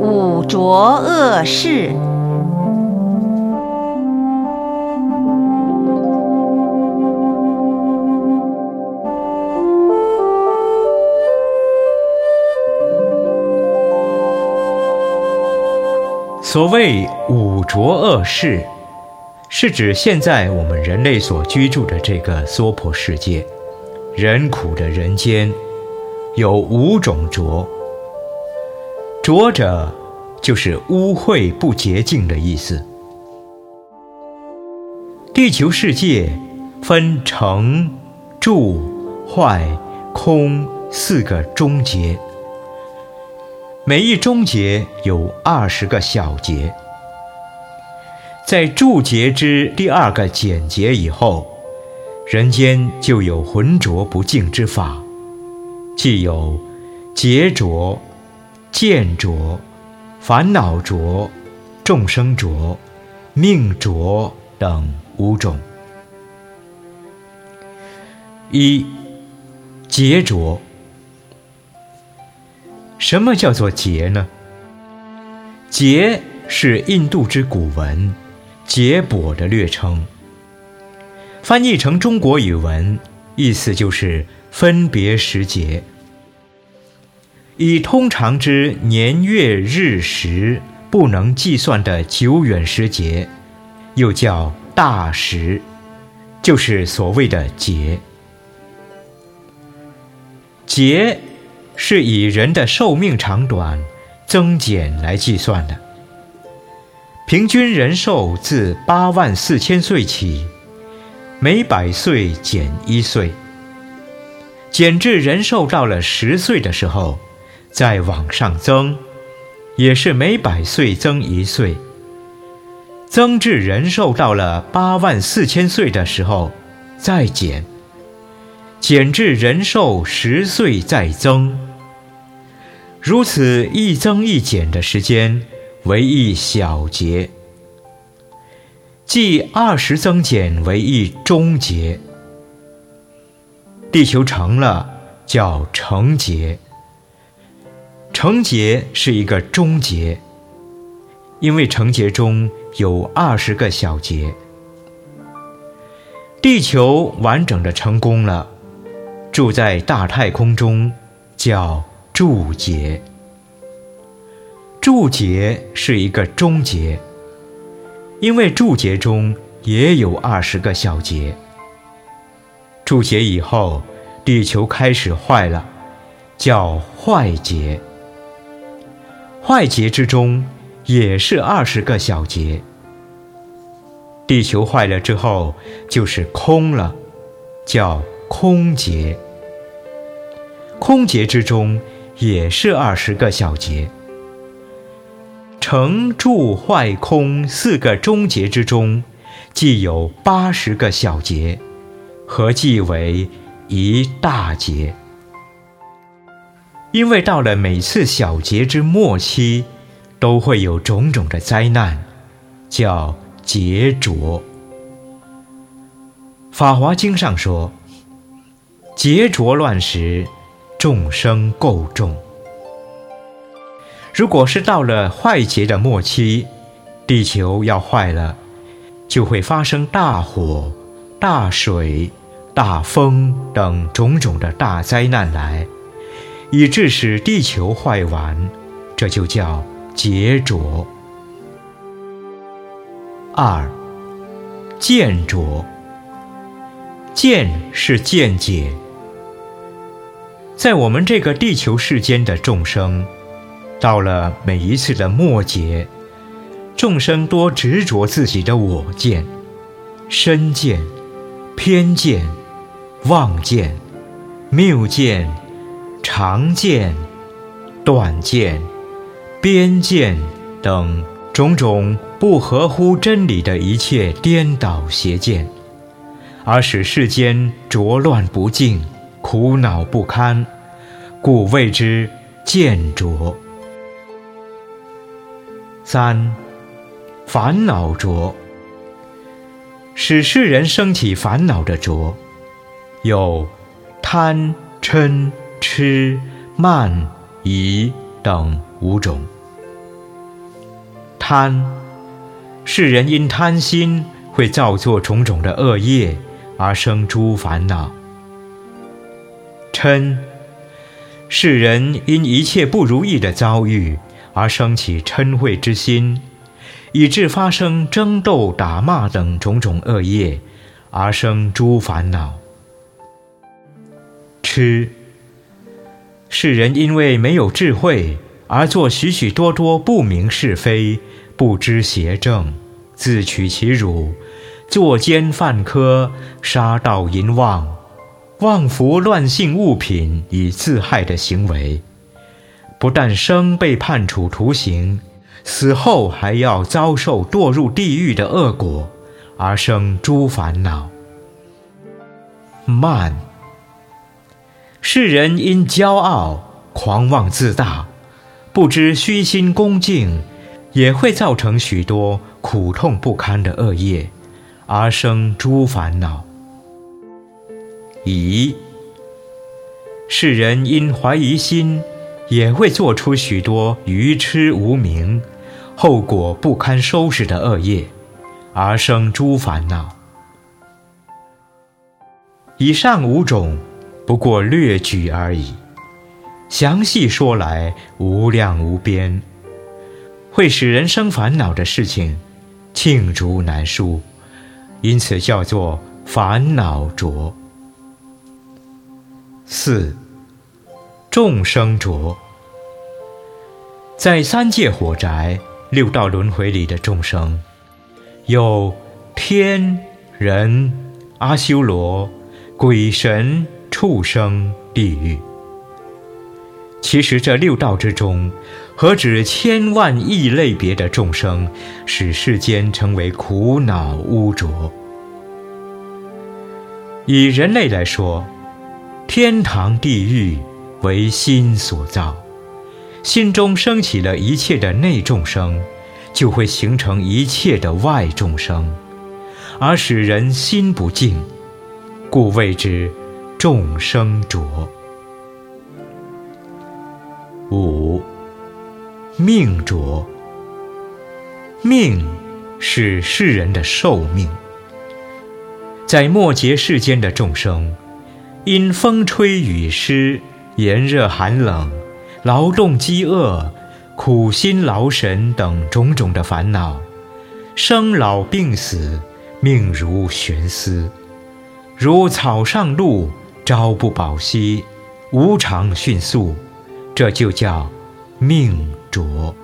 五浊恶世。所谓五浊恶世，是指现在我们人类所居住的这个娑婆世界，人苦的人间，有五种浊。浊者，就是污秽不洁净的意思。地球世界分成、住、坏、空四个终结。每一终结有二十个小节，在注节之第二个简节以后，人间就有浑浊不净之法，既有劫浊、见浊、烦恼浊、众生浊、命浊等五种。一劫浊。什么叫做劫呢？劫是印度之古文“劫钵”的略称，翻译成中国语文，意思就是分别时节。以通常之年月日时不能计算的久远时节，又叫大时，就是所谓的劫。劫。是以人的寿命长短增减来计算的。平均人寿自八万四千岁起，每百岁减一岁，减至人寿到了十岁的时候，再往上增，也是每百岁增一岁。增至人寿到了八万四千岁的时候，再减。减至人寿十岁再增，如此一增一减的时间为一小节，即二十增减为一中节。地球成了叫成节，成节是一个终结，因为成节中有二十个小节。地球完整的成功了。住在大太空中，叫柱节。柱节是一个终结，因为柱节中也有二十个小节。柱节以后，地球开始坏了，叫坏节。坏节之中也是二十个小节。地球坏了之后，就是空了，叫空劫。空劫之中也是二十个小节，成住坏空四个终结之中，既有八十个小节，合计为一大节。因为到了每次小节之末期，都会有种种的灾难，叫劫浊。法华经上说，劫浊乱时。众生够重。如果是到了坏劫的末期，地球要坏了，就会发生大火、大水、大风等种种的大灾难来，以致使地球坏完，这就叫劫浊。二，见浊。见是见解。在我们这个地球世间的众生，到了每一次的末节，众生多执着自己的我见、身见、偏见、妄见、谬见、长见、断见、边见等种种不合乎真理的一切颠倒邪见，而使世间浊乱不净。苦恼不堪，故谓之见浊。三，烦恼浊，使世人生起烦恼的浊，有贪嗔痴慢、疑等五种。贪，世人因贪心，会造作种种的恶业，而生诸烦恼。嗔，世人因一切不如意的遭遇，而生起嗔恚之心，以致发生争斗、打骂等种种恶业，而生诸烦恼。痴，世人因为没有智慧，而做许许多多不明是非。不知邪正，自取其辱，作奸犯科，杀盗淫妄，妄服乱性物品以自害的行为，不但生被判处徒刑，死后还要遭受堕入地狱的恶果，而生诸烦恼。慢，世人因骄傲、狂妄自大，不知虚心恭敬。也会造成许多苦痛不堪的恶业，而生诸烦恼。疑，世人因怀疑心，也会做出许多愚痴无明、后果不堪收拾的恶业，而生诸烦恼。以上五种，不过略举而已，详细说来，无量无边。会使人生烦恼的事情，罄竹难书，因此叫做烦恼浊。四众生浊，在三界火宅、六道轮回里的众生，有天人、阿修罗、鬼神、畜生、地狱。其实这六道之中，何止千万亿类别的众生，使世间成为苦恼污浊。以人类来说，天堂地狱为心所造，心中升起了一切的内众生，就会形成一切的外众生，而使人心不净，故谓之众生浊。五命浊，命是世人的寿命。在末劫世间的众生，因风吹雨湿、炎热寒冷、劳动饥饿、苦心劳神等种种的烦恼，生老病死，命如悬丝，如草上露，朝不保夕，无常迅速。这就叫命浊。